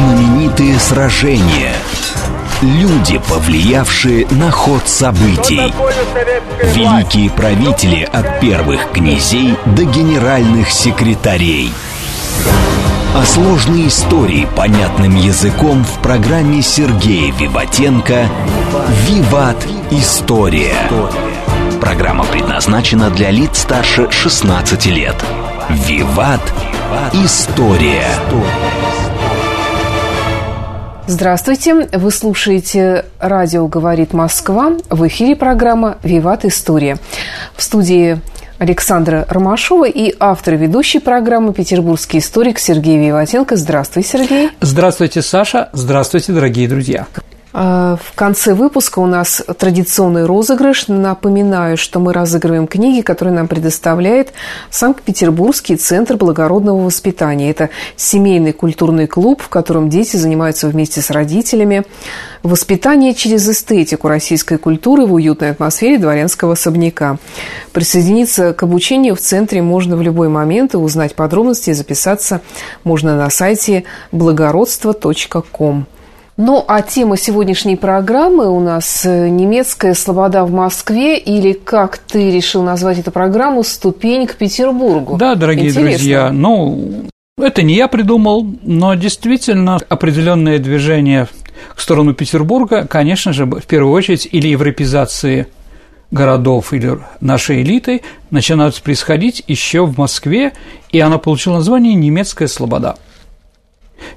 Знаменитые сражения. Люди, повлиявшие на ход событий. Великие правители от первых князей до генеральных секретарей. О сложной истории понятным языком в программе Сергея Виватенко «Виват. История». Программа предназначена для лиц старше 16 лет. «Виват. История». Здравствуйте! Вы слушаете «Радио говорит Москва». В эфире программа «Виват. История». В студии Александра Ромашова и автор ведущей программы «Петербургский историк» Сергей Виватенко. Здравствуй, Сергей. Здравствуйте, Саша. Здравствуйте, дорогие друзья. А, в конце выпуска у нас традиционный розыгрыш. Напоминаю, что мы разыгрываем книги, которые нам предоставляет Санкт-Петербургский центр благородного воспитания. Это семейный культурный клуб, в котором дети занимаются вместе с родителями. Воспитание через эстетику российской культуры в уютной атмосфере дворянского особняка. Присоединиться к обучению в центре можно в любой момент и узнать подробности и записаться можно на сайте благородство.ком. Ну, а тема сегодняшней программы у нас э, «Немецкая слобода в Москве» или, как ты решил назвать эту программу, «Ступень к Петербургу». Да, дорогие Интересно. друзья, ну, это не я придумал, но действительно определенное движение в сторону Петербурга, конечно же, в первую очередь, или европезации городов или нашей элиты начинают происходить еще в Москве, и она получила название «Немецкая слобода».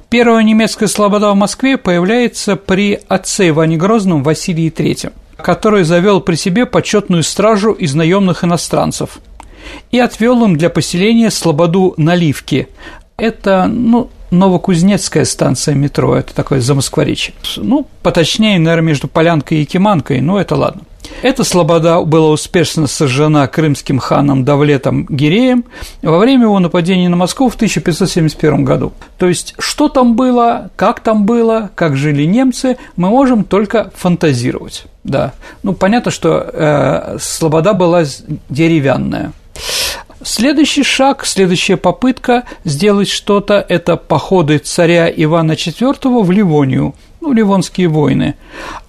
Первая немецкая слобода в Москве появляется при отце Иване Грозном Василии III, который завел при себе почетную стражу из наемных иностранцев и отвел им для поселения слободу Наливки. Это, ну, Новокузнецкая станция метро, это такое замоскворечье. Ну, поточнее, наверное, между Полянкой и Киманкой, но это ладно. Эта слобода была успешно сожжена крымским ханом Давлетом Гиреем во время его нападения на Москву в 1571 году. То есть, что там было, как там было, как жили немцы, мы можем только фантазировать. Да. Ну, понятно, что э, слобода была деревянная. Следующий шаг, следующая попытка сделать что-то – это походы царя Ивана IV в Ливонию, ну, Ливонские войны.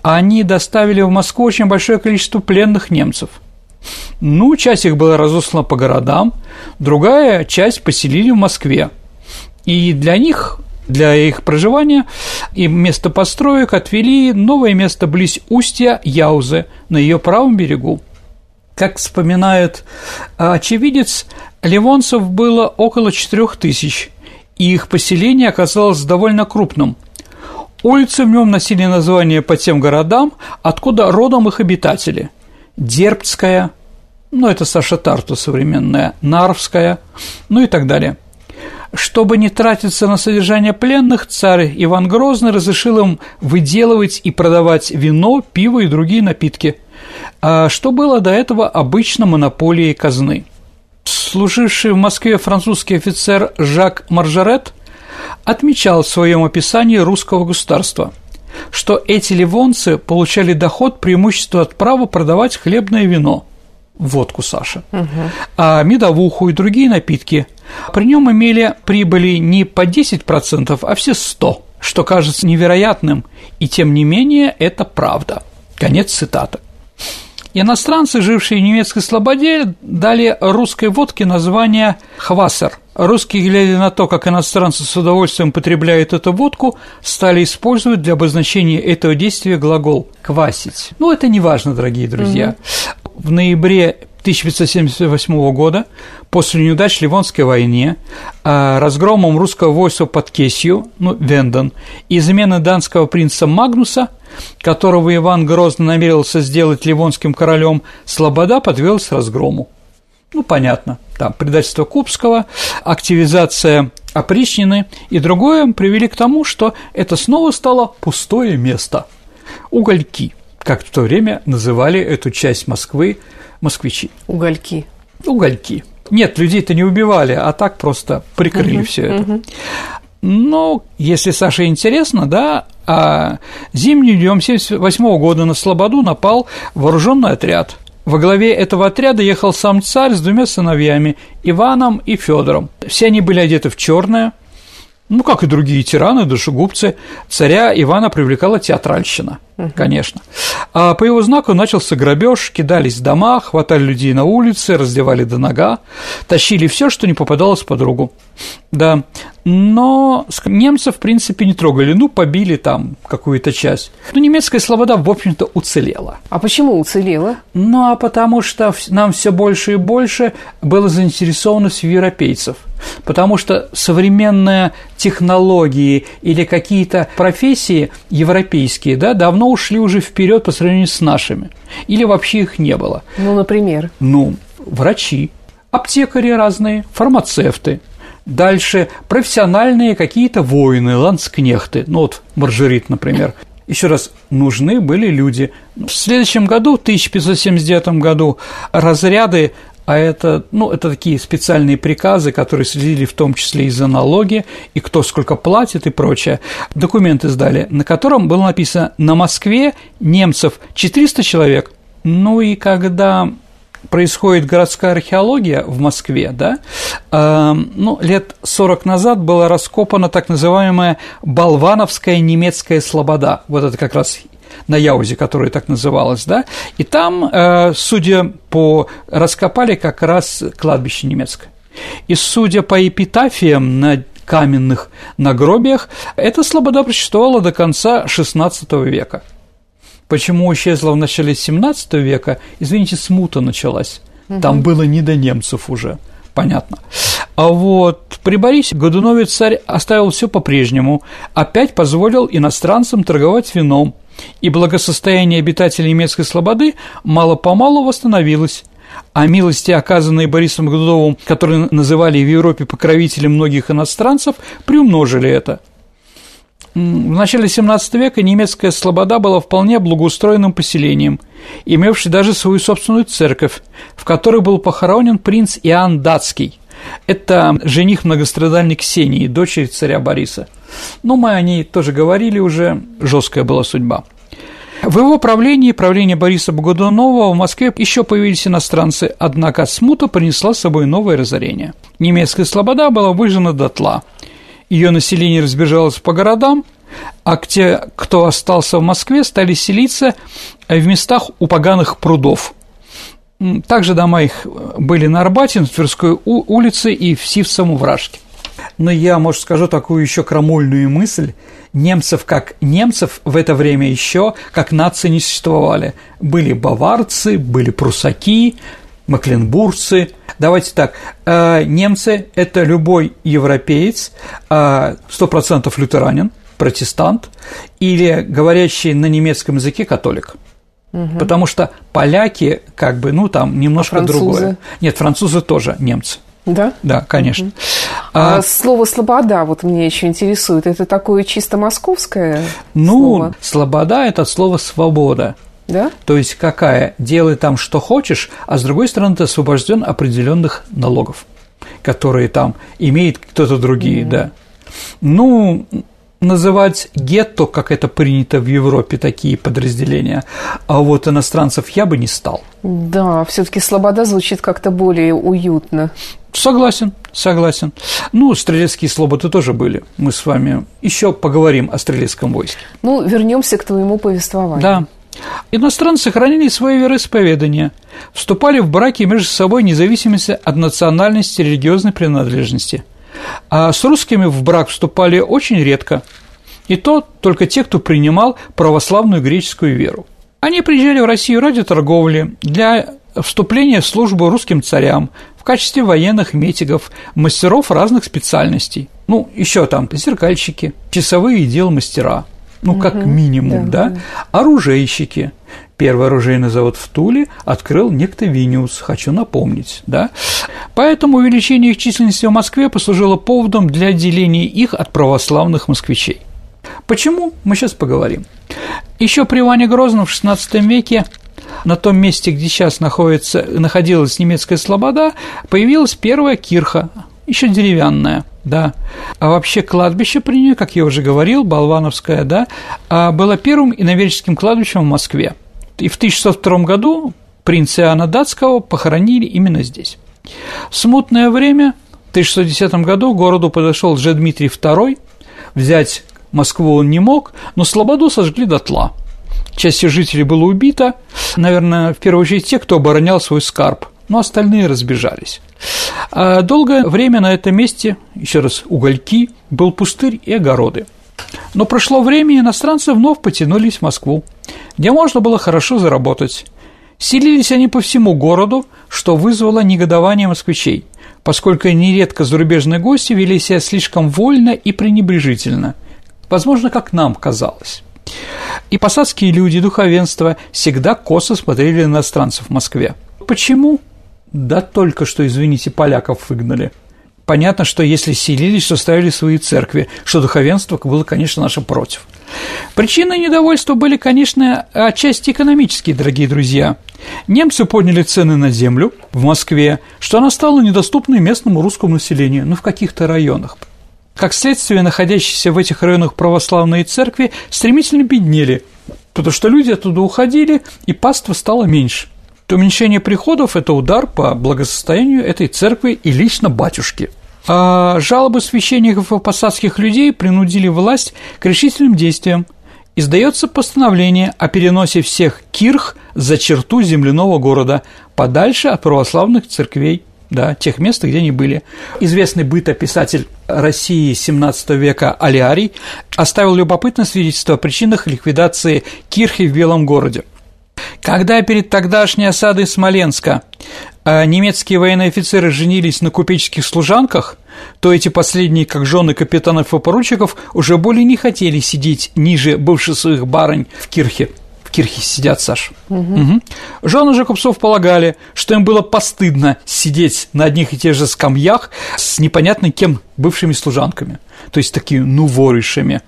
Они доставили в Москву очень большое количество пленных немцев. Ну, часть их была разослана по городам, другая часть поселили в Москве. И для них для их проживания и место построек отвели новое место близ устья Яузы на ее правом берегу. Как вспоминает а, очевидец, ливонцев было около четырех тысяч, и их поселение оказалось довольно крупным. Улицы в нем носили название по тем городам, откуда родом их обитатели. Дербцкая, ну это Саша Тарту современная, Нарвская, ну и так далее. Чтобы не тратиться на содержание пленных, царь Иван Грозный разрешил им выделывать и продавать вино, пиво и другие напитки – а что было до этого обычно монополией казны. Служивший в Москве французский офицер Жак Маржарет отмечал в своем описании русского государства, что эти ливонцы получали доход преимущество от права продавать хлебное вино, водку Саша, угу. а медовуху и другие напитки. При нем имели прибыли не по 10%, а все 100%, что кажется невероятным, и тем не менее это правда. Конец цитаты. Иностранцы, жившие в немецкой слободе, дали русской водке название «хвасер». Русские, глядя на то, как иностранцы с удовольствием потребляют эту водку, стали использовать для обозначения этого действия глагол «квасить». Ну, это не важно, дорогие друзья. Угу. В ноябре 1578 года, после неудач Ливонской войне, а, разгромом русского войска под Кесью, ну, Венден, и замены данского принца Магнуса, которого Иван Грозный намерился сделать ливонским королем, Слобода подвелась разгрому. Ну, понятно, там предательство Кубского, активизация опричнины и другое привели к тому, что это снова стало пустое место. Угольки, как в то время называли эту часть Москвы москвичи. Угольки. Uгольки. Нет, людей-то не убивали, а так просто прикрыли угу, все это. Угу. Но если Саше интересно, да, а зимним днем 1978 года на Слободу напал вооруженный отряд. Во главе этого отряда ехал сам царь с двумя сыновьями, Иваном и Федором. Все они были одеты в черное, ну, как и другие тираны, душегубцы, царя Ивана привлекала театральщина, угу. конечно. А по его знаку начался грабеж, кидались в дома, хватали людей на улице, раздевали до нога, тащили все, что не попадалось под руку. Да, но немцев, в принципе, не трогали, ну, побили там какую-то часть. Но немецкая слобода, в общем-то, уцелела. А почему уцелела? Ну, а потому что нам все больше и больше было заинтересованность европейцев – Потому что современные технологии или какие-то профессии европейские да, давно ушли уже вперед по сравнению с нашими. Или вообще их не было. Ну, например? Ну, врачи, аптекари разные, фармацевты, Дальше профессиональные какие-то воины, ланскнехты, ну вот Маржерит, например. Еще раз, нужны были люди. В следующем году, в 1579 году, разряды а это, ну, это такие специальные приказы, которые следили в том числе и за налоги, и кто сколько платит и прочее. Документы сдали, на котором было написано «На Москве немцев 400 человек». Ну и когда происходит городская археология в Москве, да, э, ну, лет 40 назад была раскопана так называемая Болвановская немецкая слобода. Вот это как раз на Яузе, которая так называлась, да, и там, э, судя по... раскопали как раз кладбище немецкое. И судя по эпитафиям на каменных нагробиях, эта слобода существовала до конца XVI века. Почему исчезла в начале XVII века, извините, смута началась. Там было не до немцев уже понятно. А вот при Борисе Годуновец царь оставил все по-прежнему, опять позволил иностранцам торговать вином, и благосостояние обитателей немецкой слободы мало-помалу восстановилось, а милости, оказанные Борисом Годуновым, которые называли в Европе покровителем многих иностранцев, приумножили это. В начале XVII века немецкая слобода была вполне благоустроенным поселением, имевшей даже свою собственную церковь, в которой был похоронен принц Иоанн Датский. Это жених многострадальной Ксении, дочери царя Бориса. Но мы о ней тоже говорили уже, жесткая была судьба. В его правлении, правлении Бориса Богодунова, в Москве еще появились иностранцы, однако смута принесла с собой новое разорение. Немецкая слобода была выжжена дотла. Ее население разбежалось по городам, а те, кто остался в Москве, стали селиться в местах у поганых прудов. Также дома их были на Арбате, на Тверской улице и в Сивцем Вражке. Но я, может, скажу такую еще крамольную мысль. Немцев как немцев в это время еще как нации не существовали. Были баварцы, были прусаки, макленбургцы. Давайте так, э, немцы – это любой европеец, э, сто процентов лютеранин, протестант или говорящий на немецком языке католик. Угу. Потому что поляки, как бы, ну, там немножко а другое. Нет, французы тоже немцы. Да? Да, конечно. Угу. А, а слово «слобода» вот меня еще интересует. Это такое чисто московское ну, слово? «слобода» – это слово «свобода». Да? То есть какая? Делай там, что хочешь, а с другой стороны, ты освобожден определенных налогов, которые там имеет кто-то другие, mm да. Ну, называть гетто, как это принято в Европе, такие подразделения, а вот иностранцев я бы не стал. Да, все-таки слобода звучит как-то более уютно. Согласен, согласен. Ну, стрелецкие слободы тоже были. Мы с вами еще поговорим о стрелецком войске. Ну, вернемся к твоему повествованию. Да. Иностранцы хранили свое вероисповедание, вступали в браки между собой независимости от национальности и религиозной принадлежности – а с русскими в брак вступали очень редко, и то только те, кто принимал православную греческую веру. Они приезжали в Россию ради торговли, для вступления в службу русским царям, в качестве военных метигов, мастеров разных специальностей. Ну, еще там зеркальщики, часовые дел мастера, ну, как угу, минимум, да, да, оружейщики. Первый оружейный завод в Туле открыл некто Виниус, хочу напомнить, да. Поэтому увеличение их численности в Москве послужило поводом для отделения их от православных москвичей. Почему? Мы сейчас поговорим. Еще при Иване Грозном в XVI веке на том месте, где сейчас находится, находилась немецкая слобода, появилась первая кирха, еще деревянная, да. А вообще кладбище при ней, как я уже говорил, Болвановское, да, а было первым иноверческим кладбищем в Москве. И в 1602 году принца Иоанна Датского похоронили именно здесь. В смутное время 1610 году к городу подошел Дмитрий II, взять Москву он не мог, но Слободу сожгли дотла. Часть жителей была убита, наверное, в первую очередь те, кто оборонял свой скарб, но остальные разбежались. А долгое время на этом месте, еще раз, угольки, был пустырь и огороды. Но прошло время, и иностранцы вновь потянулись в Москву, где можно было хорошо заработать. Селились они по всему городу, что вызвало негодование москвичей, поскольку нередко зарубежные гости вели себя слишком вольно и пренебрежительно, возможно, как нам казалось. И посадские люди, духовенство всегда косо смотрели на иностранцев в Москве. Почему? Да только что, извините, поляков выгнали – Понятно, что если селились, то ставили свои церкви, что духовенство было, конечно, наше против. Причины недовольства были, конечно, отчасти экономические, дорогие друзья. Немцы подняли цены на землю в Москве, что она стала недоступной местному русскому населению, ну, в каких-то районах. Как следствие, находящиеся в этих районах православные церкви стремительно беднели, потому что люди оттуда уходили, и паства стало меньше то уменьшение приходов – это удар по благосостоянию этой церкви и лично батюшки. А жалобы священников и посадских людей принудили власть к решительным действиям. Издается постановление о переносе всех кирх за черту земляного города, подальше от православных церквей, да, тех мест, где они были. Известный бытописатель России XVII века Алиарий оставил любопытное свидетельство о причинах ликвидации кирхи в Белом городе – когда перед тогдашней осадой Смоленска а, немецкие военные офицеры женились на купеческих служанках, то эти последние, как жены капитанов и поручиков, уже более не хотели сидеть ниже бывших своих барынь в кирхе. В кирхе сидят, Саш. Угу. Угу. Жены же купцов полагали, что им было постыдно сидеть на одних и тех же скамьях с непонятно кем бывшими служанками, то есть такими, ну, ворышами.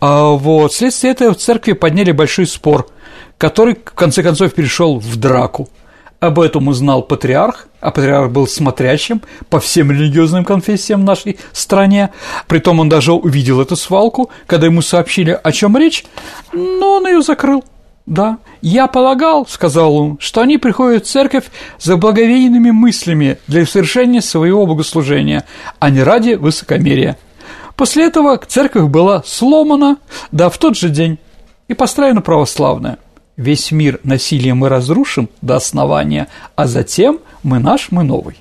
А вот вследствие этого в церкви подняли большой спор – который, в конце концов, перешел в драку. Об этом узнал патриарх, а патриарх был смотрящим по всем религиозным конфессиям в нашей стране. Притом он даже увидел эту свалку, когда ему сообщили, о чем речь, но он ее закрыл. Да, я полагал, сказал он, что они приходят в церковь за благовейными мыслями для совершения своего богослужения, а не ради высокомерия. После этого церковь была сломана, да, в тот же день, и построена православная весь мир насилием мы разрушим до основания, а затем мы наш, мы новый.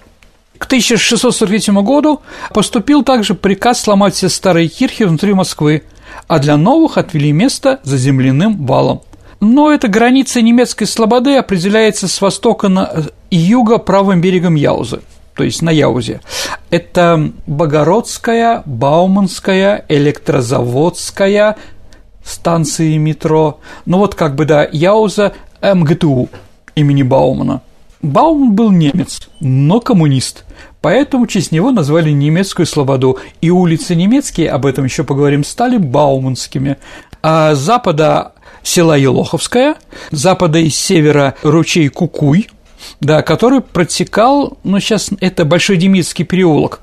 К 1643 году поступил также приказ сломать все старые кирхи внутри Москвы, а для новых отвели место за земляным валом. Но эта граница немецкой слободы определяется с востока на и юга правым берегом Яузы, то есть на Яузе. Это Богородская, Бауманская, Электрозаводская, станции метро. Ну вот как бы, да, Яуза МГТУ имени Баумана. Бауман был немец, но коммунист, поэтому честь него назвали немецкую слободу, и улицы немецкие, об этом еще поговорим, стали бауманскими. А запада села Елоховская, запада и севера ручей Кукуй, да, который протекал, ну, сейчас это Большой Демидский переулок.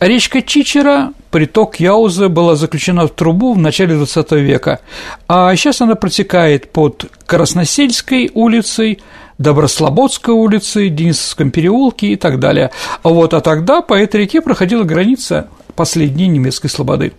Речка Чичера, приток Яузы, была заключена в трубу в начале XX века, а сейчас она протекает под Красносельской улицей, Доброслободской улицей, Денисовском переулке и так далее. Вот, а тогда по этой реке проходила граница последней немецкой слободы.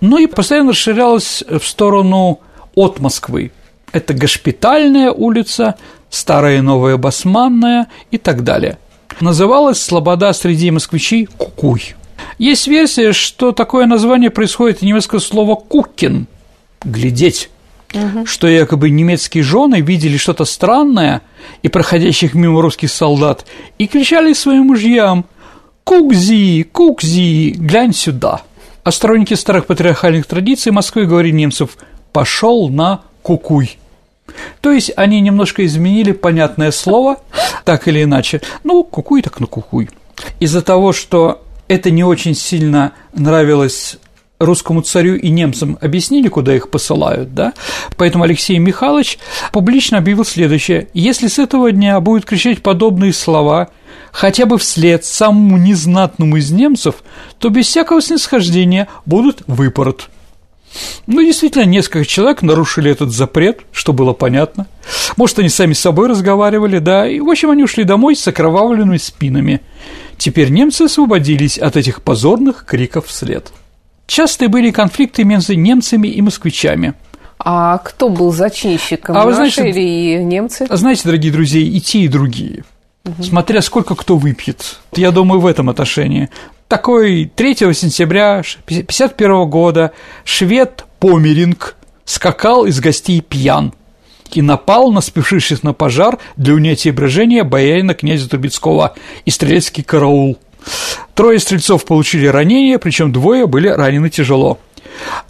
Ну и постоянно расширялась в сторону от Москвы. Это Госпитальная улица, Старая и Новая Басманная и так далее. Называлась Слобода среди москвичей Кукуй. Есть версия, что такое название происходит от немецкого слова «куккин» – «глядеть», угу. что якобы немецкие жены видели что-то странное и проходящих мимо русских солдат и кричали своим мужьям «Кукзи, Кукзи, глянь сюда!» А сторонники старых патриархальных традиций Москвы говорили немцев «пошел на кукуй». То есть они немножко изменили понятное слово, так или иначе. Ну, кукуй так на кукуй. Из-за того, что это не очень сильно нравилось русскому царю и немцам объяснили, куда их посылают, да? Поэтому Алексей Михайлович публично объявил следующее. Если с этого дня будут кричать подобные слова хотя бы вслед самому незнатному из немцев, то без всякого снисхождения будут выпорот. Ну, действительно, несколько человек нарушили этот запрет, что было понятно. Может, они сами с собой разговаривали, да, и, в общем, они ушли домой с окровавленными спинами. Теперь немцы освободились от этих позорных криков вслед. Часто были конфликты между немцами и москвичами. А кто был зачинщиком? А вы Наши знаете, или немцы? Знаете, дорогие друзья, и те, и другие. Смотря сколько кто выпьет. Я думаю, в этом отношении. Такой 3 сентября 1951 года швед Померинг скакал из гостей пьян и напал на спешивших на пожар для унятия брожения боярина князя Трубецкого и стрелецкий караул. Трое стрельцов получили ранения, причем двое были ранены тяжело.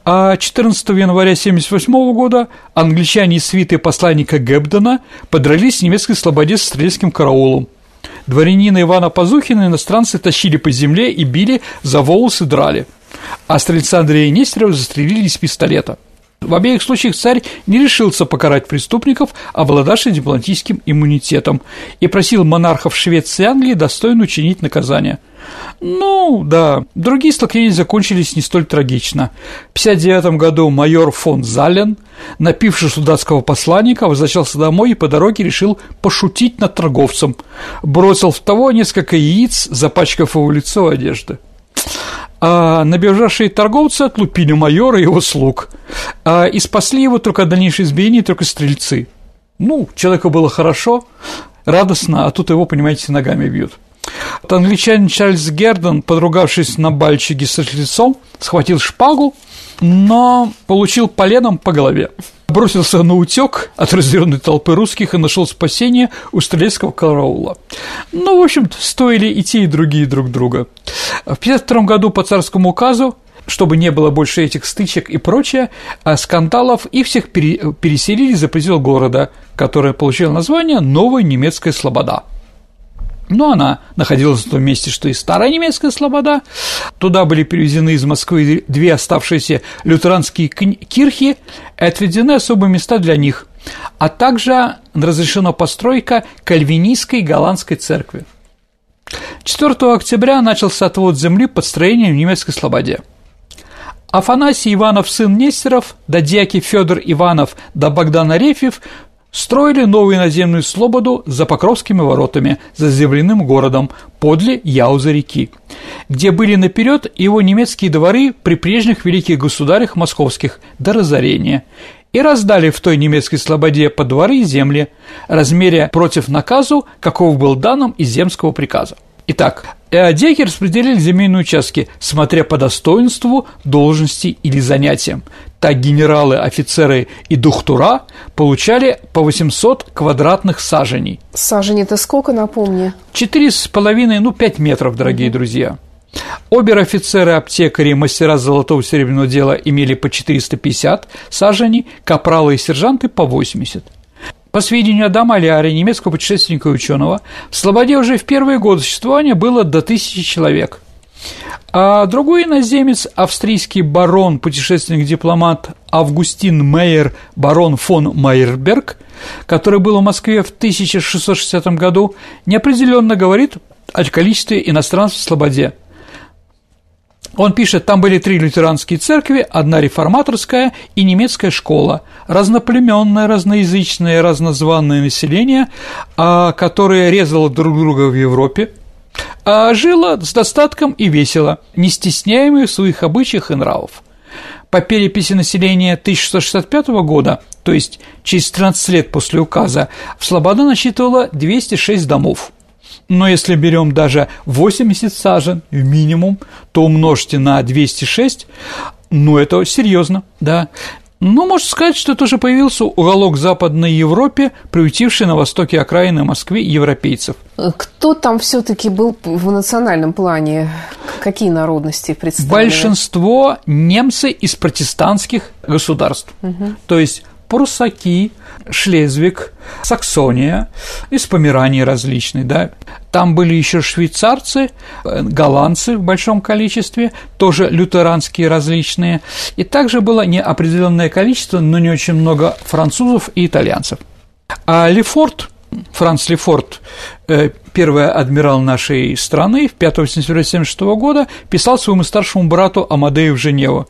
А 14 января 1978 года англичане из свиты посланника Гэбдена подрались с немецкой слободе с стрельским караулом. Дворянина Ивана Пазухина иностранцы тащили по земле и били, за волосы драли. А стрельца Андрея Нестерова застрелили из пистолета – в обеих случаях царь не решился покарать преступников, обладавших дипломатическим иммунитетом, и просил монархов Швеции и Англии достойно учинить наказание. Ну, да, другие столкновения закончились не столь трагично. В 1959 году майор фон Зален, напивший судатского посланника, возвращался домой и по дороге решил пошутить над торговцем. Бросил в того несколько яиц, запачкав его лицо одежды а набежавшие торговцы отлупили майора и его слуг, а и спасли его только от дальнейшей избиения только стрельцы. Ну, человеку было хорошо, радостно, а тут его, понимаете, ногами бьют. Англичанин Чарльз Гердон, подругавшись на бальчике с лицом, схватил шпагу, но получил поленом по голове бросился на утек от развернутой толпы русских и нашел спасение у стрелецкого караула. Ну, в общем стоили и те, и другие друг друга. В 1952 году по царскому указу чтобы не было больше этих стычек и прочее, а скандалов, их всех переселили за пределы города, которое получило название «Новая немецкая слобода». Но она находилась в том месте, что и старая немецкая слобода. Туда были перевезены из Москвы две оставшиеся лютеранские кирхи и отведены особые места для них, а также разрешена постройка кальвинистской голландской церкви. 4 октября начался отвод земли под строением в немецкой слободе. Афанасий Иванов, сын Нестеров, да дьяки Федор Иванов, да Богдан Арефьев строили новую наземную слободу за Покровскими воротами, за земляным городом, подле Яуза реки, где были наперед его немецкие дворы при прежних великих государях московских до разорения, и раздали в той немецкой слободе по дворы и земли, размеря против наказу, каков был данным из земского приказа. Итак, Эодеки распределили земельные участки, смотря по достоинству, должности или занятиям. Так генералы, офицеры и духтура получали по 800 квадратных саженей. Сажень – это сколько, напомни? Четыре с половиной, ну, пять метров, дорогие друзья. Обер-офицеры, аптекари, мастера золотого и серебряного дела имели по 450 саженей, капралы и сержанты по 80. По сведению Адама Аляри, немецкого путешественника и ученого, в Слободе уже в первые годы существования было до тысячи человек. А другой иноземец, австрийский барон, путешественник-дипломат Августин Мейер, барон фон Майерберг, который был в Москве в 1660 году, неопределенно говорит о количестве иностранцев в Слободе – он пишет, там были три лютеранские церкви, одна реформаторская и немецкая школа, разноплеменное, разноязычное, разнозванное население, а, которое резало друг друга в Европе, а жило с достатком и весело, не стесняемые в своих обычаях и нравов. По переписи населения 1665 года, то есть через 13 лет после указа, в Слобода насчитывало 206 домов – но если берем даже 80 сажен в минимум, то умножьте на 206, ну это серьезно, да. Но можно сказать, что это уже появился уголок Западной Европе, приютивший на востоке окраины Москвы европейцев. Кто там все-таки был в национальном плане? Какие народности представлены? Большинство немцы из протестантских государств. Угу. То есть прусаки, Шлезвик, Саксония, из Померании различные, да. Там были еще швейцарцы, голландцы в большом количестве, тоже лютеранские различные, и также было неопределенное количество, но не очень много французов и итальянцев. А Лефорт, Франц Лефорт, э, первый адмирал нашей страны, в 5 сентября 1976 года писал своему старшему брату Амадею в Женеву.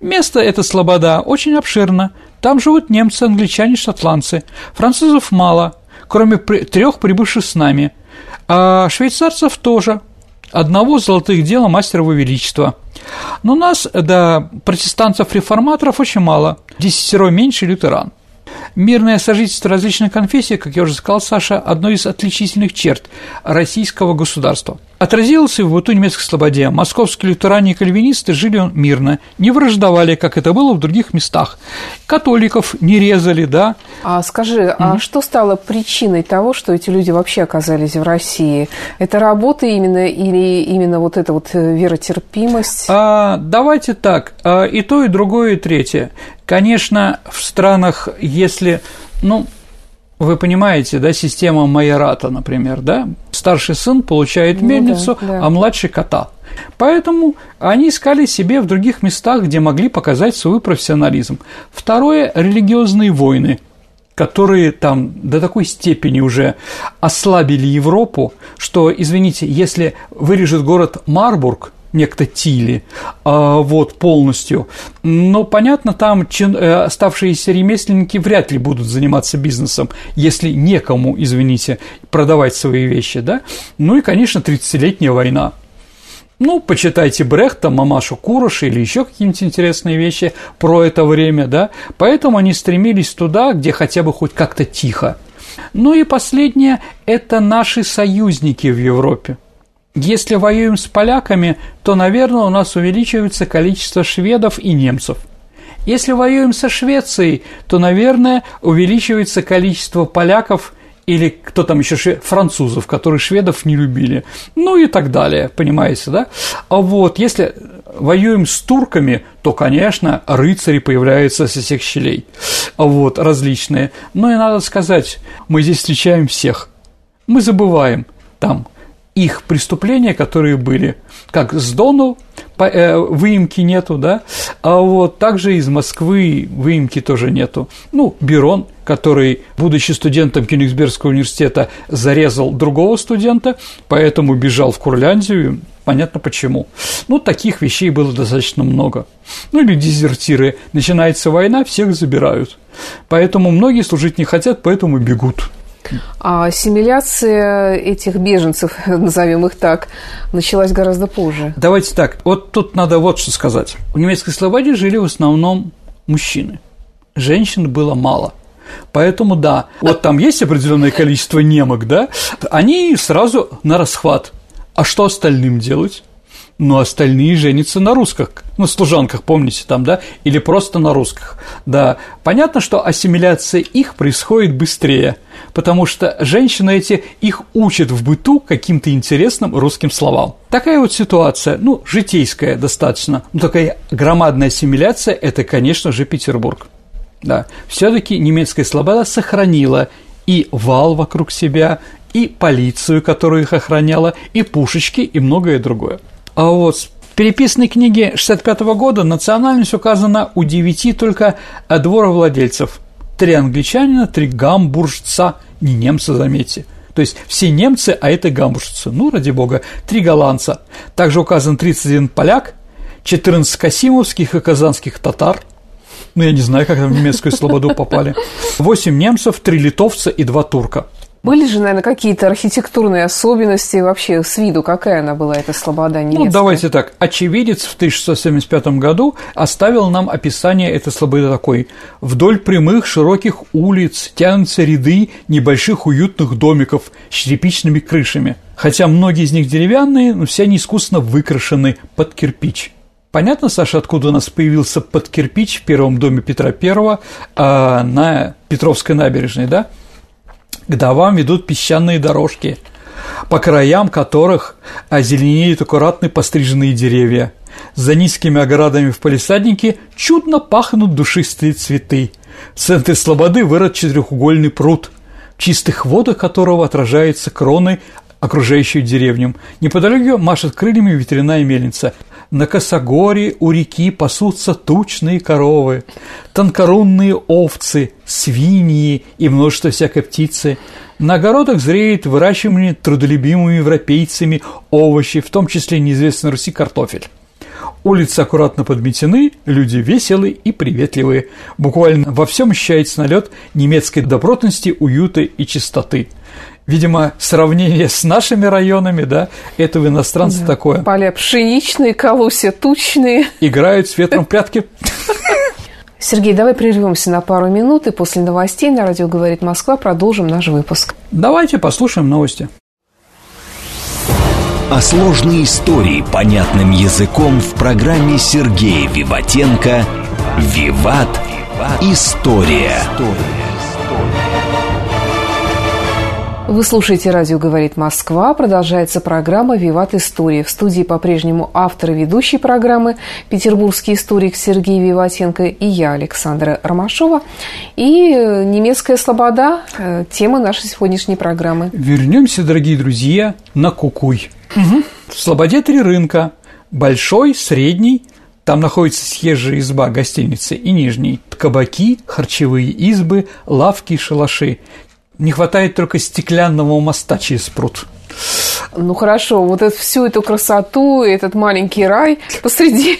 Место это слобода очень обширно, там живут немцы, англичане, шотландцы. Французов мало, кроме трех прибывших с нами. А швейцарцев тоже. одного золотых дела мастера величества. Но нас, да, протестантов-реформаторов очень мало, десятеро меньше лютеран. Мирное сожительство различных конфессий, как я уже сказал, Саша, одно из отличительных черт российского государства – отразилось и в быту немецкой слободе. Московские лютеране и кальвинисты жили мирно, не враждовали, как это было в других местах. Католиков не резали, да. А скажи, mm-hmm. а что стало причиной того, что эти люди вообще оказались в России? Это работа именно или именно вот эта вот э, веротерпимость? А, давайте так, а, и то, и другое, и третье. Конечно, в странах, если, ну, вы понимаете, да, система майората, например, да? Старший сын получает ну, мельницу, да, да. а младший кота. Поэтому они искали себе в других местах, где могли показать свой профессионализм. Второе – религиозные войны, которые там до такой степени уже ослабили Европу, что, извините, если вырежет город Марбург, некто Тили, а, вот, полностью. Но, понятно, там чин, э, оставшиеся ремесленники вряд ли будут заниматься бизнесом, если некому, извините, продавать свои вещи, да? Ну и, конечно, 30-летняя война. Ну, почитайте Брехта, Мамашу Куроша или еще какие-нибудь интересные вещи про это время, да? Поэтому они стремились туда, где хотя бы хоть как-то тихо. Ну и последнее – это наши союзники в Европе. Если воюем с поляками, то, наверное, у нас увеличивается количество шведов и немцев. Если воюем со Швецией, то, наверное, увеличивается количество поляков или кто там еще французов, которые шведов не любили, ну и так далее, понимаете, да? А вот если воюем с турками, то, конечно, рыцари появляются со всех щелей, а вот различные. Но и надо сказать, мы здесь встречаем всех, мы забываем там их преступления, которые были, как с Дону э, выемки нету, да, а вот также из Москвы выемки тоже нету. Ну, Берон, который, будучи студентом Кёнигсбергского университета, зарезал другого студента, поэтому бежал в Курляндию, понятно почему. Ну, таких вещей было достаточно много. Ну, или дезертиры. Начинается война, всех забирают. Поэтому многие служить не хотят, поэтому бегут. А ассимиляция этих беженцев, назовем их так, началась гораздо позже. Давайте так. Вот тут надо вот что сказать. В немецкой Словакии жили в основном мужчины. Женщин было мало. Поэтому да, вот там есть определенное количество немок, да, они сразу на расхват. А что остальным делать? Но остальные женятся на русских, ну, служанках, помните там, да, или просто на русских, да. Понятно, что ассимиляция их происходит быстрее, потому что женщины эти их учат в быту каким-то интересным русским словам. Такая вот ситуация, ну, житейская достаточно, но такая громадная ассимиляция – это, конечно же, Петербург. Да, все-таки немецкая слобода сохранила и вал вокруг себя, и полицию, которая их охраняла, и пушечки, и многое другое. А вот в переписанной книге 65 года национальность указана у девяти только дворовладельцев. Три англичанина, три гамбуржца, не немцы, заметьте. То есть все немцы, а это гамбуржцы. Ну, ради бога, три голландца. Также указан 31 поляк, 14 касимовских и казанских татар. Ну, я не знаю, как там в немецкую слободу попали. 8 немцев, 3 литовца и 2 турка. Были же, наверное, какие-то архитектурные особенности вообще с виду, какая она была, эта слобода немецкая? Ну, давайте так. Очевидец в 1675 году оставил нам описание этой слободы такой. Вдоль прямых широких улиц тянутся ряды небольших уютных домиков с черепичными крышами. Хотя многие из них деревянные, но все они искусственно выкрашены под кирпич. Понятно, Саша, откуда у нас появился под кирпич в первом доме Петра I а, на Петровской набережной, да? К домам ведут песчаные дорожки, по краям которых озеленеют аккуратные постриженные деревья. За низкими оградами в палисаднике чудно пахнут душистые цветы. В центре слободы вырос четырехугольный пруд, в чистых водах которого отражаются кроны окружающую деревню. Неподалеку машет крыльями ветряная мельница. На косогоре у реки пасутся тучные коровы, тонкорунные овцы, свиньи и множество всякой птицы. На огородах зреет выращиваемые трудолюбимыми европейцами овощи, в том числе неизвестный Руси картофель. Улицы аккуратно подметены, люди веселые и приветливые. Буквально во всем ощущается налет немецкой добротности, уюта и чистоты. Видимо, сравнение с нашими районами, да, это у иностранцев да. такое. Поля пшеничные, колосья тучные. Играют с ветром прятки. Сергей, давай прервемся на пару минут, и после новостей на радио «Говорит Москва» продолжим наш выпуск. Давайте послушаем новости. О сложной истории понятным языком в программе Сергея Виватенко «Виват. История». Вы слушаете «Радио говорит Москва». Продолжается программа «Виват История». В студии по-прежнему автор и ведущий программы петербургский историк Сергей Виватенко и я, Александра Ромашова. И э, немецкая слобода э, – тема нашей сегодняшней программы. Вернемся, дорогие друзья, на Кукуй. Угу. В Слободе три рынка. Большой, средний, там находится съезжая изба гостиницы и нижний. Кабаки, харчевые избы, лавки, шалаши. Не хватает только стеклянного моста через пруд. Ну хорошо, вот это, всю эту красоту, этот маленький рай посреди,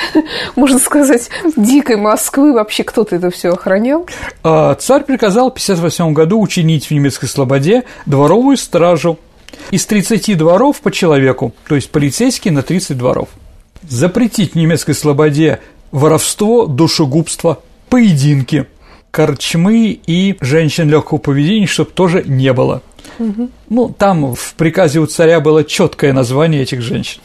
можно сказать, дикой Москвы, вообще кто-то это все охранял? А, царь приказал в 1958 году учинить в немецкой слободе дворовую стражу из 30 дворов по человеку, то есть полицейский на 30 дворов. Запретить в немецкой слободе воровство, душегубство, поединки – корчмы и женщин легкого поведения, чтобы тоже не было. Угу. Ну, там в приказе у царя было четкое название этих женщин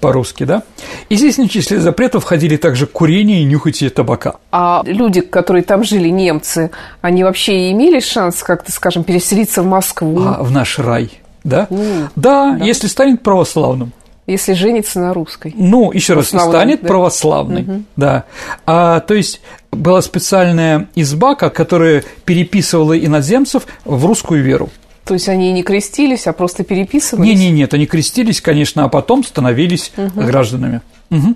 по-русски, да? И здесь в числе запретов входили также курение и нюхатие табака. А люди, которые там жили, немцы, они вообще имели шанс как-то, скажем, переселиться в Москву? А, в наш рай, да? У, да, да, если станет православным. Если женится на русской. Ну, еще раз, станет да? православной, угу. да. А, то есть была специальная изба, которая переписывала иноземцев в русскую веру. То есть они не крестились, а просто переписывались? Не, не, нет, они крестились, конечно, а потом становились угу. гражданами. Угу.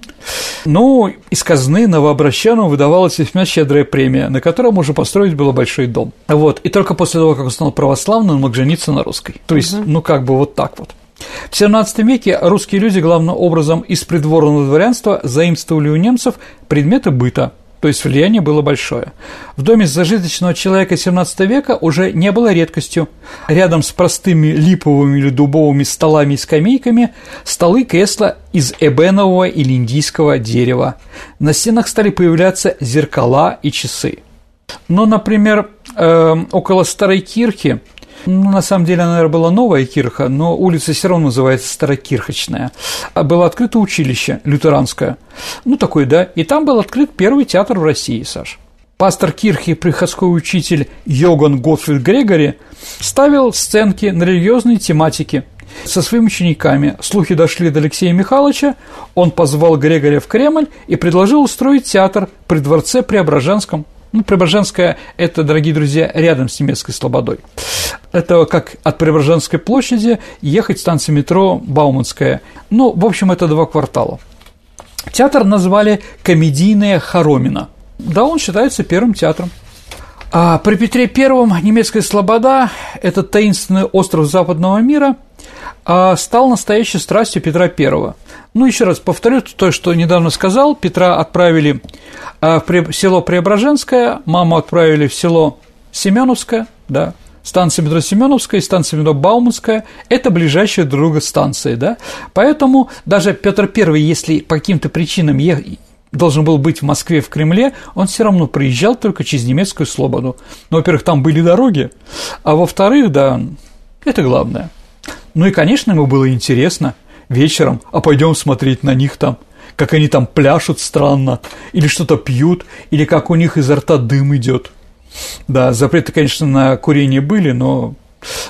Ну, из казны новообращенному выдавалась весьма щедрая премия, на которой можно построить было большой дом. Вот, и только после того, как он стал православным, он мог жениться на русской. То есть, угу. ну, как бы вот так вот. В XVII веке русские люди главным образом из придворного дворянства заимствовали у немцев предметы быта, то есть влияние было большое. В доме зажиточного человека XVII века уже не было редкостью. Рядом с простыми липовыми или дубовыми столами и скамейками столы кресла из эбенового или индийского дерева. На стенах стали появляться зеркала и часы. Но, например, э, около Старой Кирхи ну, на самом деле, она, наверное, была новая кирха, но улица все равно называется Старокирхочная. А было открыто училище лютеранское. Ну, такой, да. И там был открыт первый театр в России, Саш. Пастор Кирхи, приходской учитель Йоган Готфрид Грегори ставил сценки на религиозные тематики со своими учениками. Слухи дошли до Алексея Михайловича, он позвал Грегория в Кремль и предложил устроить театр при дворце Преображенском – ну, Преображенская – это, дорогие друзья, рядом с немецкой Слободой. Это как от Преображенской площади ехать станция метро Бауманская. Ну, в общем, это два квартала. Театр назвали «Комедийная хоромина». Да, он считается первым театром. А при Петре Первом немецкая Слобода, этот таинственный остров западного мира, а стал настоящей страстью Петра Первого. Ну, еще раз повторю то, что недавно сказал. Петра отправили а, в село Преображенское, маму отправили в село Семеновское, да, станция метро Семеновская и станция метро Бауманская – это ближайшие друга станции, да, поэтому даже Петр I, если по каким-то причинам должен был быть в Москве, в Кремле, он все равно приезжал только через немецкую Слободу. Ну, во-первых, там были дороги, а во-вторых, да, это главное. Ну и, конечно, ему было интересно – вечером, а пойдем смотреть на них там, как они там пляшут странно, или что-то пьют, или как у них изо рта дым идет. Да, запреты, конечно, на курение были, но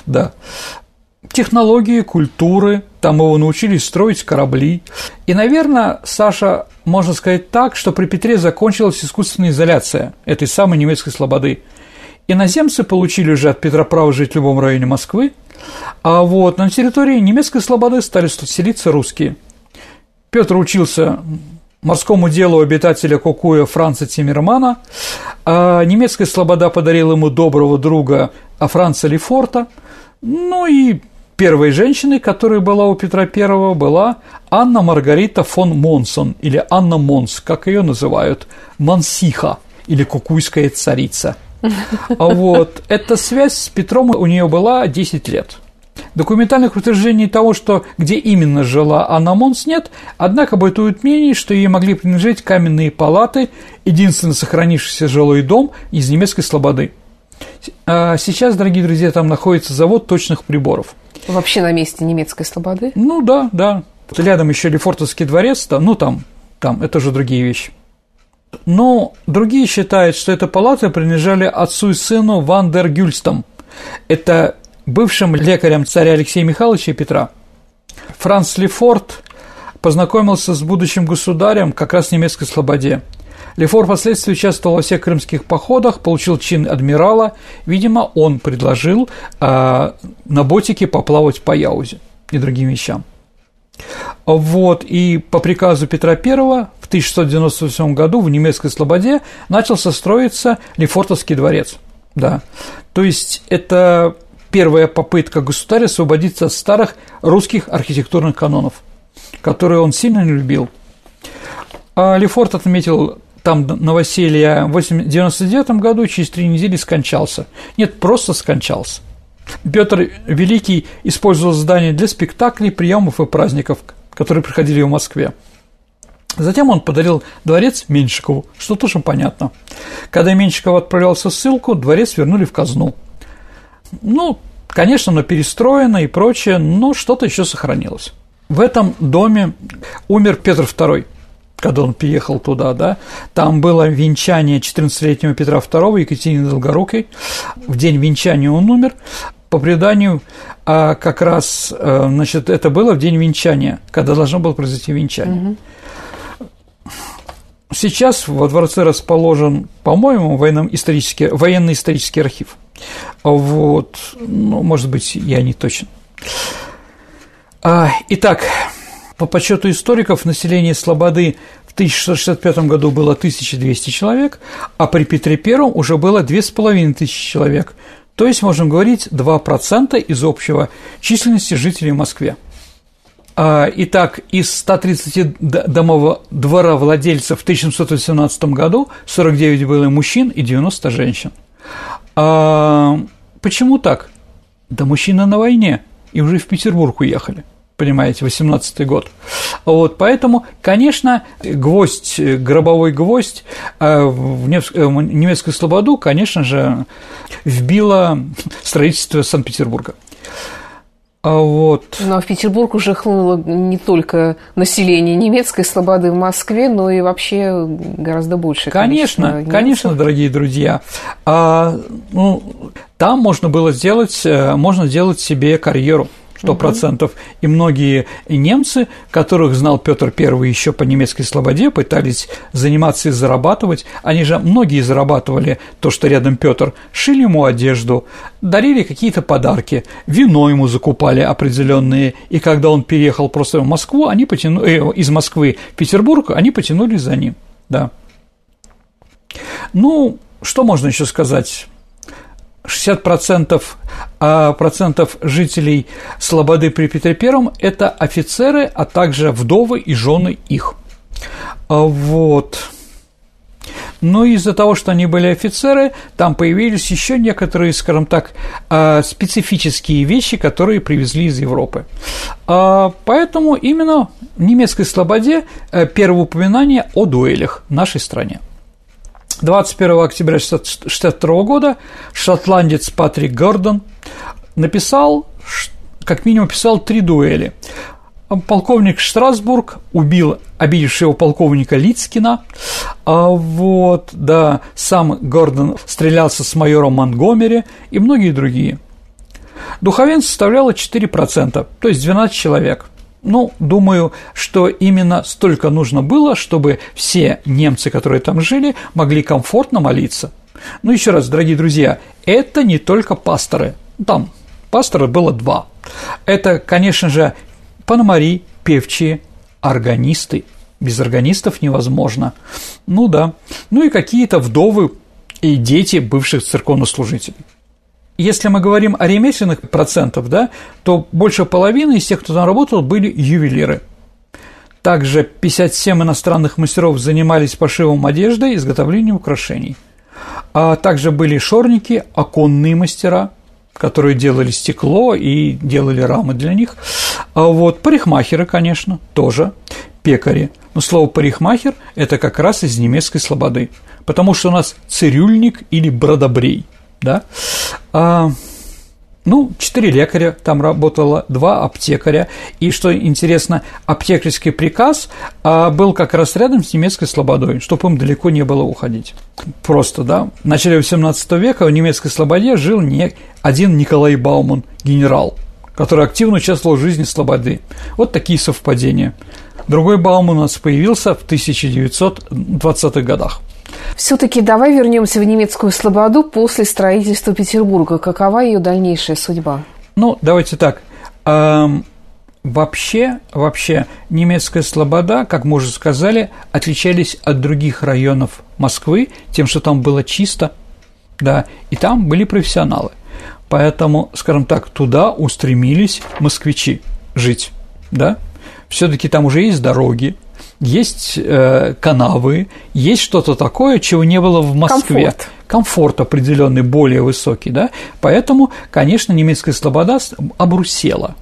да. Технологии, культуры, там его научились строить корабли. И, наверное, Саша, можно сказать так, что при Петре закончилась искусственная изоляция этой самой немецкой слободы. Иноземцы получили уже от Петра право жить в любом районе Москвы, а вот на территории немецкой слободы стали селиться русские. Петр учился морскому делу обитателя Кукуя Франца Тиммермана, а немецкая слобода подарила ему доброго друга Франца Лефорта, ну и первой женщиной, которая была у Петра I, была Анна Маргарита фон Монсон, или Анна Монс, как ее называют, Мансиха, или Кукуйская царица – Вот. Эта связь с Петром у нее была 10 лет. Документальных утверждений того, что где именно жила Анна Монс, нет, однако бытует мнение, что ей могли принадлежать каменные палаты, единственный сохранившийся жилой дом из немецкой слободы. А сейчас, дорогие друзья, там находится завод точных приборов. Вообще на месте немецкой слободы? Ну да, да. Рядом еще Лефортовский дворец, там, ну там, там, это же другие вещи. Но другие считают, что эта палата принадлежали отцу и сыну Ван дер Гюльстом. Это бывшим лекарем царя Алексея Михайловича и Петра. Франц Лефорт познакомился с будущим государем как раз в немецкой слободе. Лефор впоследствии участвовал во всех крымских походах, получил чин адмирала. Видимо, он предложил э, на ботике поплавать по Яузе и другим вещам. Вот, и по приказу Петра I в 1698 году в немецкой Слободе начался строиться Лефортовский дворец. Да. То есть это первая попытка государя освободиться от старых русских архитектурных канонов, которые он сильно не любил. А Лефорт отметил там новоселье в 1999 году, через три недели скончался. Нет, просто скончался. Петр Великий использовал здание для спектаклей, приемов и праздников, которые проходили в Москве. Затем он подарил дворец Меньшикову, что тоже понятно. Когда Меньшиков отправлялся в ссылку, дворец вернули в казну. Ну, конечно, но перестроено и прочее, но что-то еще сохранилось. В этом доме умер Петр II – когда он приехал туда, да, там было венчание 14-летнего Петра II Екатерины Долгорукой. В день венчания он умер. По преданию, а как раз, э, значит, это было в день венчания, когда должно было произойти венчание. Сейчас во дворце расположен, по-моему, военно-исторический, военно-исторический архив. Вот, ну, может быть, я не точно. А, итак, по подсчету историков, население Слободы в 1665 году было 1200 человек, а при Петре I уже было 2500 человек, то есть, можем говорить, 2% из общего численности жителей в Москве. А, итак, из 130 домов двора владельцев в 1718 году 49 было мужчин и 90 женщин. А почему так? Да мужчины на войне и уже в Петербург уехали – понимаете, 18-й год. Вот, поэтому, конечно, гвоздь, гробовой гвоздь э, в немецкую слободу, конечно же, вбило строительство Санкт-Петербурга. А вот. А в Петербург уже хлынуло не только население немецкой слободы в Москве, но и вообще гораздо больше. Конечно, конечно, дорогие друзья. А, ну, там можно было сделать, э, можно сделать себе карьеру сто процентов. Угу. И многие немцы, которых знал Петр I еще по немецкой слободе, пытались заниматься и зарабатывать. Они же многие зарабатывали то, что рядом Петр, шили ему одежду, дарили какие-то подарки, вино ему закупали определенные. И когда он переехал просто в Москву, они потянули э, из Москвы в Петербург, они потянулись за ним. Да. Ну, что можно еще сказать? 60% а, процентов жителей Слободы при Петре Первом – это офицеры, а также вдовы и жены их. А, вот. Но из-за того, что они были офицеры, там появились еще некоторые, скажем так, а, специфические вещи, которые привезли из Европы. Поэтому именно в немецкой слободе э, первое упоминание о дуэлях в нашей стране. 21 октября 1962 года шотландец Патрик Гордон написал, как минимум писал три дуэли. Полковник Штрасбург убил обидевшего полковника Лицкина, а вот, да, сам Гордон стрелялся с майором Монгомери и многие другие. Духовенство составляло 4%, то есть 12 человек – ну, думаю, что именно столько нужно было, чтобы все немцы, которые там жили, могли комфортно молиться. Ну, еще раз, дорогие друзья, это не только пасторы. Там пастора было два. Это, конечно же, пономари, певчие, органисты. Без органистов невозможно. Ну да. Ну и какие-то вдовы и дети бывших церковнослужителей. Если мы говорим о ремесленных процентах, да, то больше половины из тех, кто там работал, были ювелиры. Также 57 иностранных мастеров занимались пошивом одежды и изготовлением украшений. А также были шорники, оконные мастера, которые делали стекло и делали рамы для них. А вот парикмахеры, конечно, тоже, пекари. Но слово парикмахер – это как раз из немецкой слободы, потому что у нас цирюльник или бродобрей, да. А, ну, четыре лекаря там работало, два аптекаря. И что интересно, аптекарский приказ а, был как раз рядом с немецкой слободой, чтобы им далеко не было уходить. Просто, да. В начале XVIII века в немецкой слободе жил не один Николай Бауман, генерал, который активно участвовал в жизни слободы. Вот такие совпадения. Другой Бауман у нас появился в 1920-х годах. Все-таки давай вернемся в немецкую слободу после строительства Петербурга. Какова ее дальнейшая судьба? Ну, давайте так. Эм, вообще, вообще, немецкая слобода, как мы уже сказали, отличались от других районов Москвы тем, что там было чисто, да, и там были профессионалы. Поэтому, скажем так, туда устремились москвичи жить, да. Все-таки там уже есть дороги, есть э, канавы, есть что-то такое, чего не было в Москве. Комфорт. Комфорт определенный, более высокий, да. Поэтому, конечно, немецкая слобода обрусела.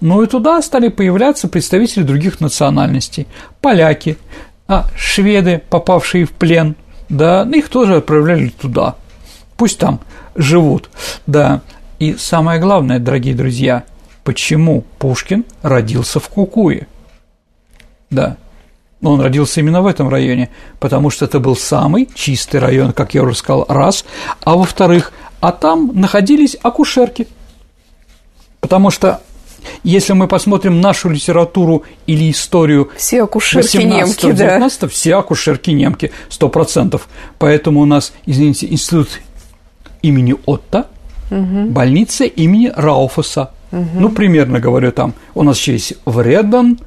Ну и туда стали появляться представители других национальностей. Поляки, а, шведы, попавшие в плен, да, их тоже отправляли туда. Пусть там живут, да. И самое главное, дорогие друзья, почему Пушкин родился в Кукуе? Да, он родился именно в этом районе, потому что это был самый чистый район, как я уже сказал, раз. А во-вторых, а там находились акушерки. Потому что если мы посмотрим нашу литературу или историю все акушерки немки, да. все акушерки немки, сто процентов. Поэтому у нас, извините, институт имени Отто, угу. больница имени Рауфаса. Угу. Ну, примерно говорю там. У нас еще есть Вреден,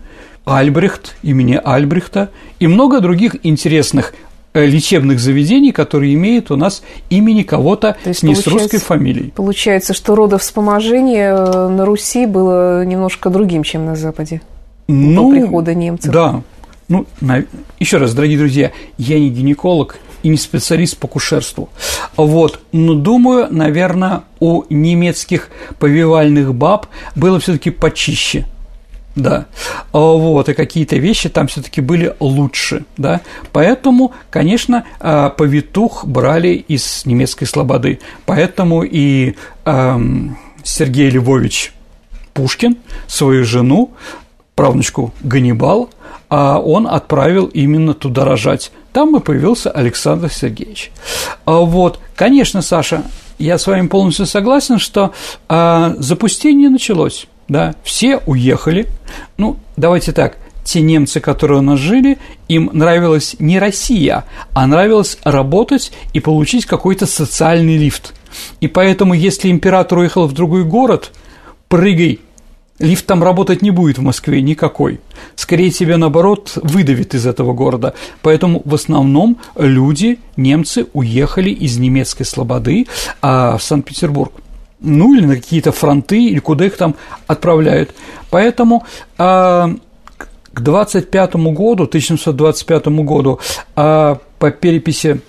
Альбрехт, имени Альбрехта и много других интересных э, лечебных заведений, которые имеют у нас имени кого-то с не с русской фамилией. Получается, что родовспоможение э, на Руси было немножко другим, чем на Западе ну, до прихода немцев. Да. Ну, на... еще раз, дорогие друзья, я не гинеколог и не специалист по кушерству. Вот. Но думаю, наверное, у немецких повивальных баб было все-таки почище – да, а вот, и какие-то вещи там все-таки были лучше, да, поэтому, конечно, а, повитух брали из немецкой слободы, поэтому и эм, Сергей Львович Пушкин свою жену, правнучку Ганнибал, а он отправил именно туда рожать. Там и появился Александр Сергеевич. Вот, конечно, Саша, я с вами полностью согласен, что запустение началось да, все уехали. Ну, давайте так, те немцы, которые у нас жили, им нравилась не Россия, а нравилось работать и получить какой-то социальный лифт. И поэтому, если император уехал в другой город, прыгай, лифт там работать не будет в Москве никакой. Скорее тебя, наоборот, выдавит из этого города. Поэтому в основном люди, немцы, уехали из немецкой слободы а, в Санкт-Петербург ну или на какие-то фронты, или куда их там отправляют. Поэтому э, к 25 году, 1725 году, э, по переписи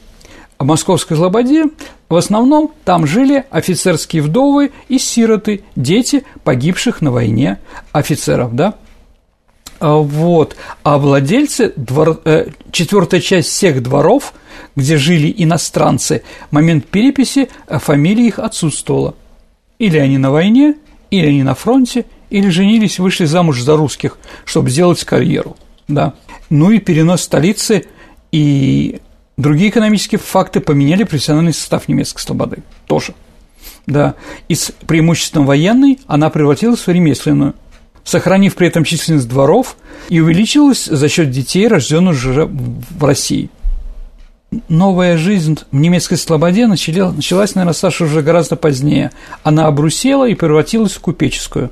Московской Слободе, в основном там жили офицерские вдовы и сироты, дети погибших на войне офицеров, да. Вот. А владельцы, двор, э, четвертая часть всех дворов, где жили иностранцы, момент переписи э, фамилия их отсутствовала. Или они на войне, или они на фронте, или женились, вышли замуж за русских, чтобы сделать карьеру. Да. Ну и перенос столицы и другие экономические факты поменяли профессиональный состав немецкой слободы. Тоже. Да. Из преимущественно военной она превратилась в ремесленную, сохранив при этом численность дворов и увеличилась за счет детей, рожденных уже в России – новая жизнь в немецкой слободе началась, наверное, Саша, уже гораздо позднее. Она обрусела и превратилась в купеческую.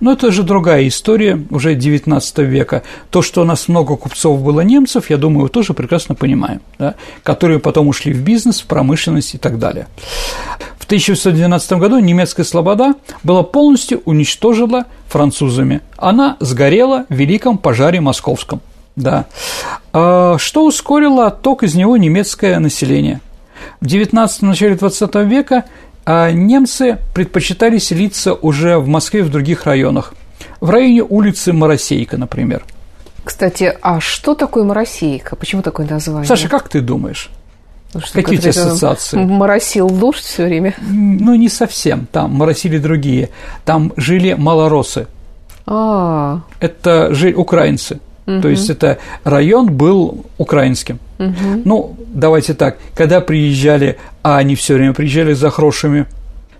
Но это же другая история, уже 19 века. То, что у нас много купцов было немцев, я думаю, вы тоже прекрасно понимаем, да? которые потом ушли в бизнес, в промышленность и так далее. В 1812 году немецкая слобода была полностью уничтожена французами. Она сгорела в Великом пожаре московском. Да. А что ускорило отток из него немецкое население? В 19 начале 20 века а немцы предпочитали селиться уже в Москве в других районах. В районе улицы Моросейка, например. Кстати, а что такое Моросейка? Почему такое название? Саша, как ты думаешь? Ну, что, Какие у тебя ассоциации? Моросил дождь все время? Ну, не совсем. Там моросили другие. Там жили малоросы. А, Это жили украинцы. Угу. То есть это район был украинским. Угу. Ну, давайте так, когда приезжали, а они все время приезжали за хорошими,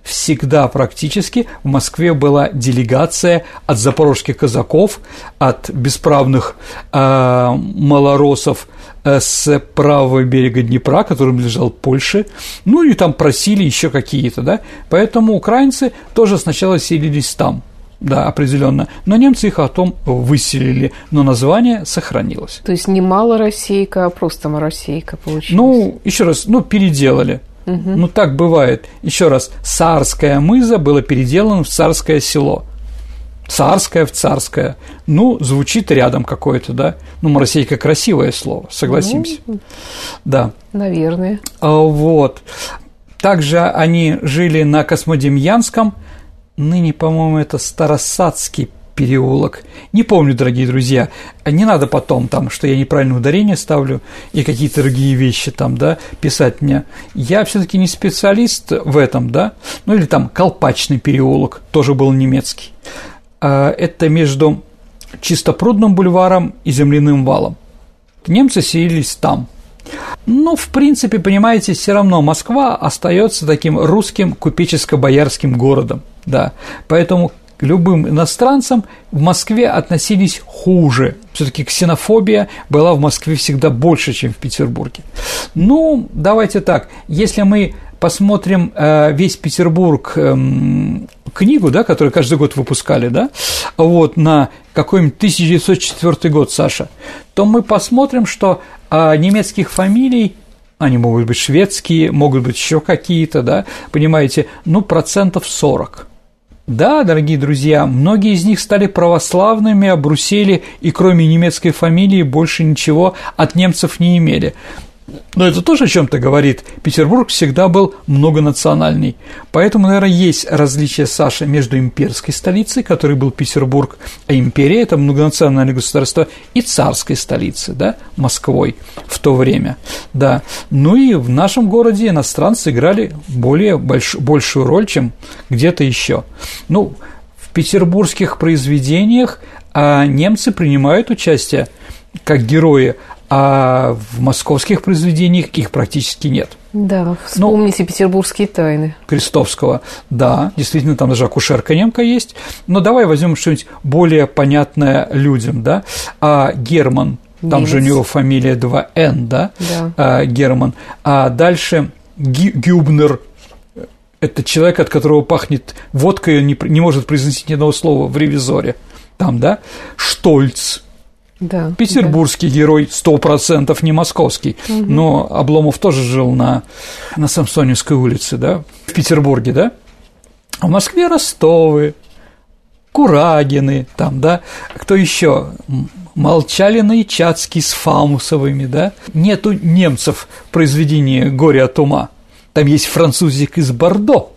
всегда практически в Москве была делегация от запорожских казаков, от бесправных э, малоросов э, с правого берега Днепра, которым лежал Польши, ну и там просили еще какие-то, да, поэтому украинцы тоже сначала селились там – да, определенно. Но немцы их потом выселили, но название сохранилось. То есть не малороссейка, а просто моросейка получилось. Ну, еще раз, ну, переделали. Угу. Ну, так бывает. Еще раз, царская мыза было переделано в царское село. Царское в царское. Ну, звучит рядом какое-то, да? Ну, моросейка красивое слово, согласимся. Ну, да. Наверное. А, вот. Также они жили на Космодемьянском – ныне, по-моему, это Старосадский переулок. Не помню, дорогие друзья. Не надо потом там, что я неправильное ударение ставлю и какие-то другие вещи там, да, писать мне. Я все-таки не специалист в этом, да. Ну или там Колпачный переулок, тоже был немецкий. А, это между Чистопрудным бульваром и Земляным валом. Немцы селились там – ну, в принципе, понимаете, все равно Москва остается таким русским купеческо-боярским городом, да. Поэтому к любым иностранцам в Москве относились хуже. Все-таки ксенофобия была в Москве всегда больше, чем в Петербурге. Ну, давайте так, если мы посмотрим э, весь Петербург э, книгу, да, которую каждый год выпускали, да, вот на какой-нибудь 1904 год, Саша, то мы посмотрим, что э, немецких фамилий они могут быть шведские, могут быть еще какие-то, да, понимаете, ну, процентов 40. Да, дорогие друзья, многие из них стали православными, обрусели и кроме немецкой фамилии больше ничего от немцев не имели. Но это тоже о чем-то говорит. Петербург всегда был многонациональный. Поэтому, наверное, есть различие, Саша, между имперской столицей, который был Петербург, а империя – это многонациональное государство, и царской столицей, да, Москвой в то время. Да. Ну и в нашем городе иностранцы играли более больш, большую роль, чем где-то еще. Ну, в петербургских произведениях а немцы принимают участие как герои, а в московских произведениях их практически нет. Да, ну, вспомните ну, петербургские тайны. Крестовского, да, действительно, там даже акушерка немка есть. Но давай возьмем что-нибудь более понятное людям, да. А Герман, там Немец. же у него фамилия 2Н, да, да. А, Герман. А дальше Гюбнер, это человек, от которого пахнет водкой, он не, не может произносить ни одного слова в ревизоре. Там, да, Штольц, да, Петербургский да. герой, сто процентов не московский. Угу. Но Обломов тоже жил на, на Самсоневской улице, да, в Петербурге, да. А в Москве Ростовы, Курагины, там, да, кто еще? Молчалины и Чацкий с Фамусовыми, да. Нету немцев в произведении «Горе от ума». Там есть французик из Бордо,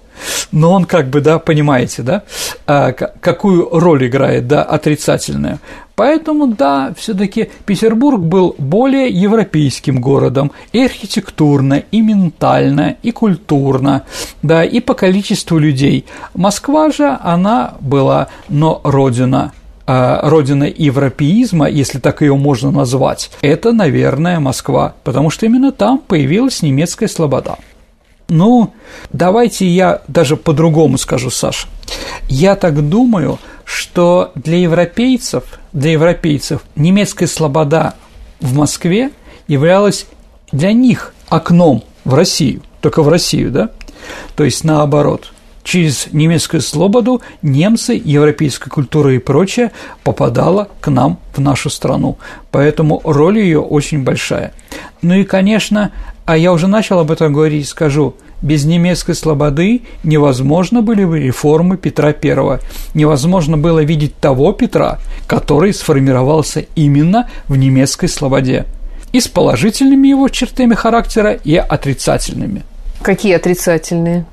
но он как бы, да, понимаете, да, а, какую роль играет, да, отрицательную. Поэтому, да, все-таки Петербург был более европейским городом и архитектурно, и ментально, и культурно, да, и по количеству людей. Москва же, она была, но родина а, родина европеизма, если так ее можно назвать, это, наверное, Москва, потому что именно там появилась немецкая слобода. Ну, давайте я даже по-другому скажу, Саша. Я так думаю, что для европейцев, для европейцев немецкая слобода в Москве являлась для них окном в Россию, только в Россию, да? То есть наоборот. Через немецкую слободу немцы, европейская культура и прочее попадала к нам в нашу страну. Поэтому роль ее очень большая. Ну и, конечно, а я уже начал об этом говорить, скажу, без немецкой слободы невозможно были бы реформы Петра I, невозможно было видеть того Петра, который сформировался именно в немецкой слободе. и с положительными его чертами характера, и отрицательными. Какие отрицательные?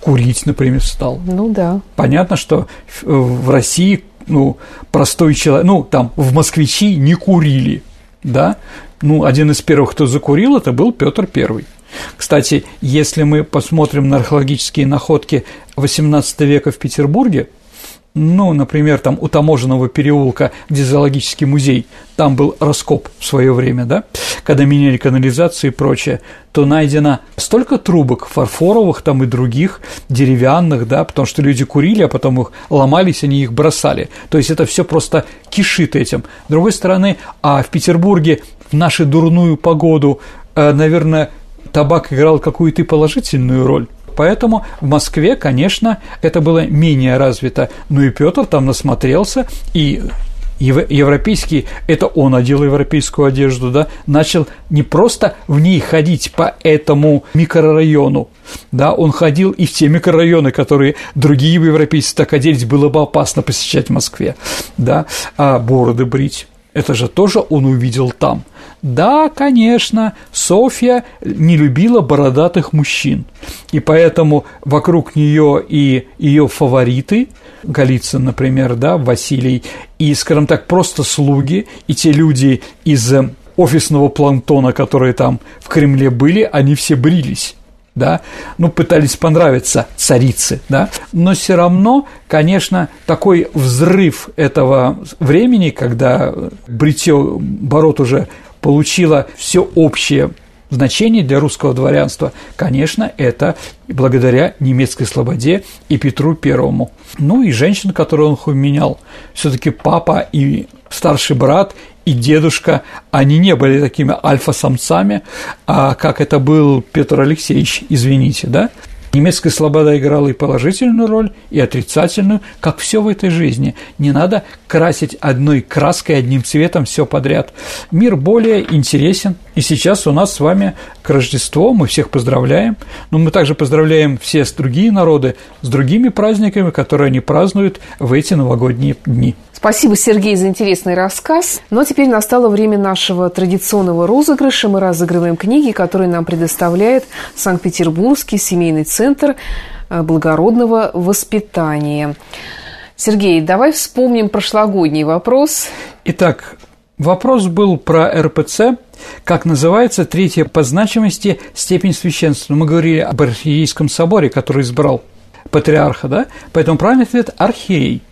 Курить, например, стал. Ну да. Понятно, что в России ну, простой человек, ну, там, в москвичи не курили, да, ну, один из первых, кто закурил, это был Петр Первый. Кстати, если мы посмотрим на археологические находки XVIII века в Петербурге, ну, например, там у таможенного переулка, где зоологический музей, там был раскоп в свое время, да, когда меняли канализацию и прочее, то найдено столько трубок фарфоровых там и других, деревянных, да, потому что люди курили, а потом их ломались, они их бросали. То есть это все просто кишит этим. С другой стороны, а в Петербурге в нашу дурную погоду, э, наверное, табак играл какую-то положительную роль. Поэтому в Москве, конечно, это было менее развито. Ну и Петр там насмотрелся, и европейский, это он одел европейскую одежду, да, начал не просто в ней ходить по этому микрорайону, да, он ходил и в те микрорайоны, которые другие европейцы так оделись, было бы опасно посещать в Москве, да, а бороды брить. Это же тоже он увидел там. Да, конечно, Софья не любила бородатых мужчин, и поэтому вокруг нее и ее фавориты, Голицын, например, да, Василий, и, скажем так, просто слуги, и те люди из офисного планктона, которые там в Кремле были, они все брились да, ну, пытались понравиться царице, да, но все равно, конечно, такой взрыв этого времени, когда бритье бород уже получило все общее значение для русского дворянства, конечно, это благодаря немецкой слободе и Петру Первому. Ну и женщин, которую он менял. Все-таки папа и старший брат и дедушка, они не были такими альфа-самцами, а как это был Петр Алексеевич, извините, да? Немецкая слобода играла и положительную роль, и отрицательную, как все в этой жизни. Не надо красить одной краской, одним цветом все подряд. Мир более интересен. И сейчас у нас с вами к Рождеству, мы всех поздравляем, но мы также поздравляем все другие народы с другими праздниками, которые они празднуют в эти новогодние дни. Спасибо, Сергей, за интересный рассказ. Но теперь настало время нашего традиционного розыгрыша. Мы разыгрываем книги, которые нам предоставляет Санкт-Петербургский семейный центр э, благородного воспитания. Сергей, давай вспомним прошлогодний вопрос. Итак, вопрос был про РПЦ, как называется третья по значимости степень священства. Мы говорили об архиерейском соборе, который избрал патриарха, да? Поэтому правильный ответ – архиерей –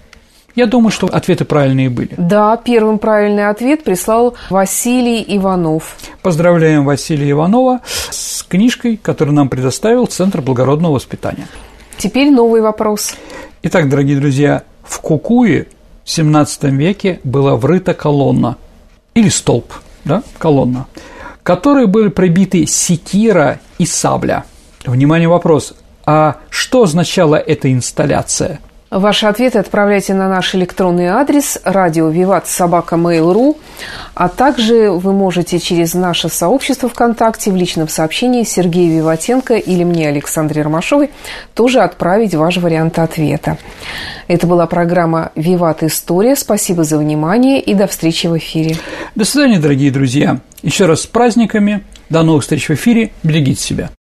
я думаю, что ответы правильные были. Да, первым правильный ответ прислал Василий Иванов. Поздравляем Василия Иванова с книжкой, которую нам предоставил Центр благородного воспитания. Теперь новый вопрос. Итак, дорогие друзья, в Кукуе в 17 веке была врыта колонна или столб, да, колонна, к которой были прибиты секира и сабля. Внимание, вопрос. А что означала эта инсталляция – Ваши ответы отправляйте на наш электронный адрес радио Виват Собака Mail.ru, а также вы можете через наше сообщество ВКонтакте в личном сообщении Сергею Виватенко или мне, Александре Ромашовой, тоже отправить ваш вариант ответа. Это была программа «Виват История». Спасибо за внимание и до встречи в эфире. До свидания, дорогие друзья. Еще раз с праздниками. До новых встреч в эфире. Берегите себя.